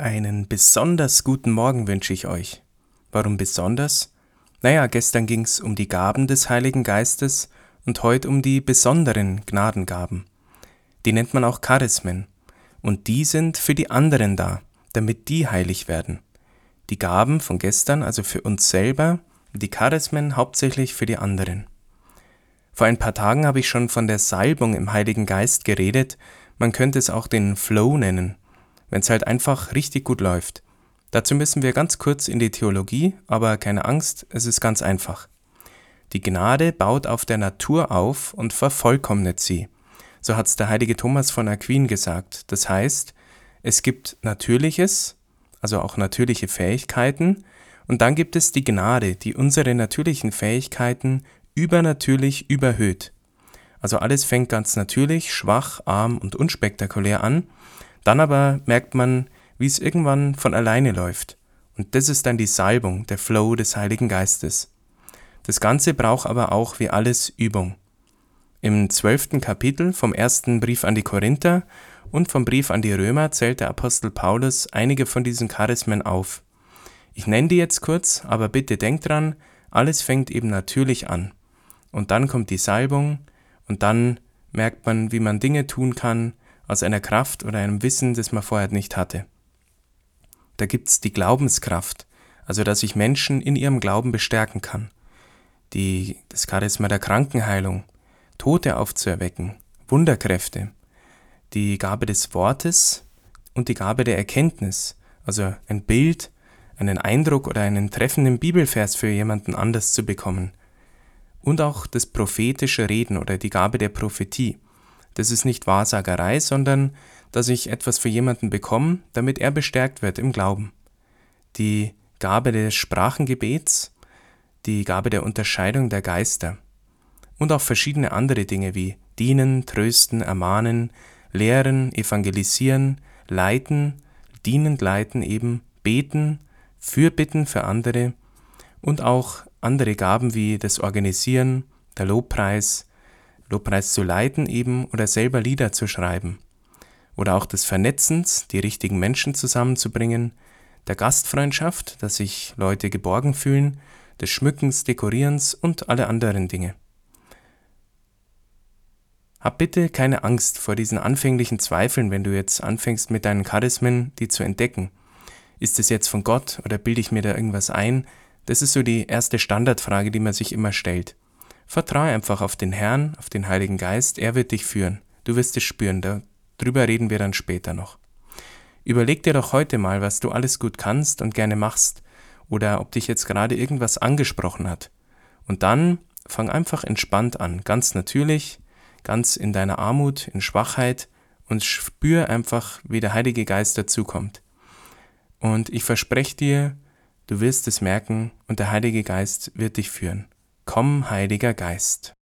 Einen besonders guten Morgen wünsche ich euch. Warum besonders? Naja, gestern ging es um die Gaben des Heiligen Geistes und heute um die besonderen Gnadengaben. Die nennt man auch Charismen. Und die sind für die anderen da, damit die heilig werden. Die Gaben von gestern also für uns selber, die Charismen hauptsächlich für die anderen. Vor ein paar Tagen habe ich schon von der Salbung im Heiligen Geist geredet, man könnte es auch den Flow nennen wenn es halt einfach richtig gut läuft. Dazu müssen wir ganz kurz in die Theologie, aber keine Angst, es ist ganz einfach. Die Gnade baut auf der Natur auf und vervollkommnet sie. So hat's der heilige Thomas von Aquin gesagt. Das heißt, es gibt Natürliches, also auch natürliche Fähigkeiten, und dann gibt es die Gnade, die unsere natürlichen Fähigkeiten übernatürlich überhöht. Also alles fängt ganz natürlich, schwach, arm und unspektakulär an, dann aber merkt man, wie es irgendwann von alleine läuft. Und das ist dann die Salbung, der Flow des Heiligen Geistes. Das Ganze braucht aber auch wie alles Übung. Im zwölften Kapitel vom ersten Brief an die Korinther und vom Brief an die Römer zählt der Apostel Paulus einige von diesen Charismen auf. Ich nenne die jetzt kurz, aber bitte denkt dran, alles fängt eben natürlich an. Und dann kommt die Salbung und dann merkt man, wie man Dinge tun kann, aus einer Kraft oder einem Wissen, das man vorher nicht hatte. Da gibt's die Glaubenskraft, also dass ich Menschen in ihrem Glauben bestärken kann. Die, das Charisma der Krankenheilung, Tote aufzuerwecken, Wunderkräfte, die Gabe des Wortes und die Gabe der Erkenntnis, also ein Bild, einen Eindruck oder einen treffenden Bibelvers für jemanden anders zu bekommen. Und auch das prophetische Reden oder die Gabe der Prophetie. Das ist nicht Wahrsagerei, sondern dass ich etwas für jemanden bekomme, damit er bestärkt wird im Glauben. Die Gabe des Sprachengebets, die Gabe der Unterscheidung der Geister und auch verschiedene andere Dinge wie dienen, trösten, ermahnen, lehren, evangelisieren, leiten, dienend leiten eben, beten, Fürbitten für andere und auch andere Gaben wie das Organisieren, der Lobpreis, Lobpreis zu leiten eben oder selber Lieder zu schreiben. Oder auch des Vernetzens, die richtigen Menschen zusammenzubringen, der Gastfreundschaft, dass sich Leute geborgen fühlen, des Schmückens, Dekorierens und alle anderen Dinge. Hab bitte keine Angst vor diesen anfänglichen Zweifeln, wenn du jetzt anfängst mit deinen Charismen, die zu entdecken. Ist es jetzt von Gott oder bilde ich mir da irgendwas ein? Das ist so die erste Standardfrage, die man sich immer stellt. Vertraue einfach auf den Herrn, auf den Heiligen Geist, er wird dich führen. Du wirst es spüren, darüber reden wir dann später noch. Überleg dir doch heute mal, was du alles gut kannst und gerne machst, oder ob dich jetzt gerade irgendwas angesprochen hat. Und dann fang einfach entspannt an, ganz natürlich, ganz in deiner Armut, in Schwachheit und spür einfach, wie der Heilige Geist dazukommt. Und ich verspreche dir, du wirst es merken und der Heilige Geist wird dich führen. Komm, Heiliger Geist.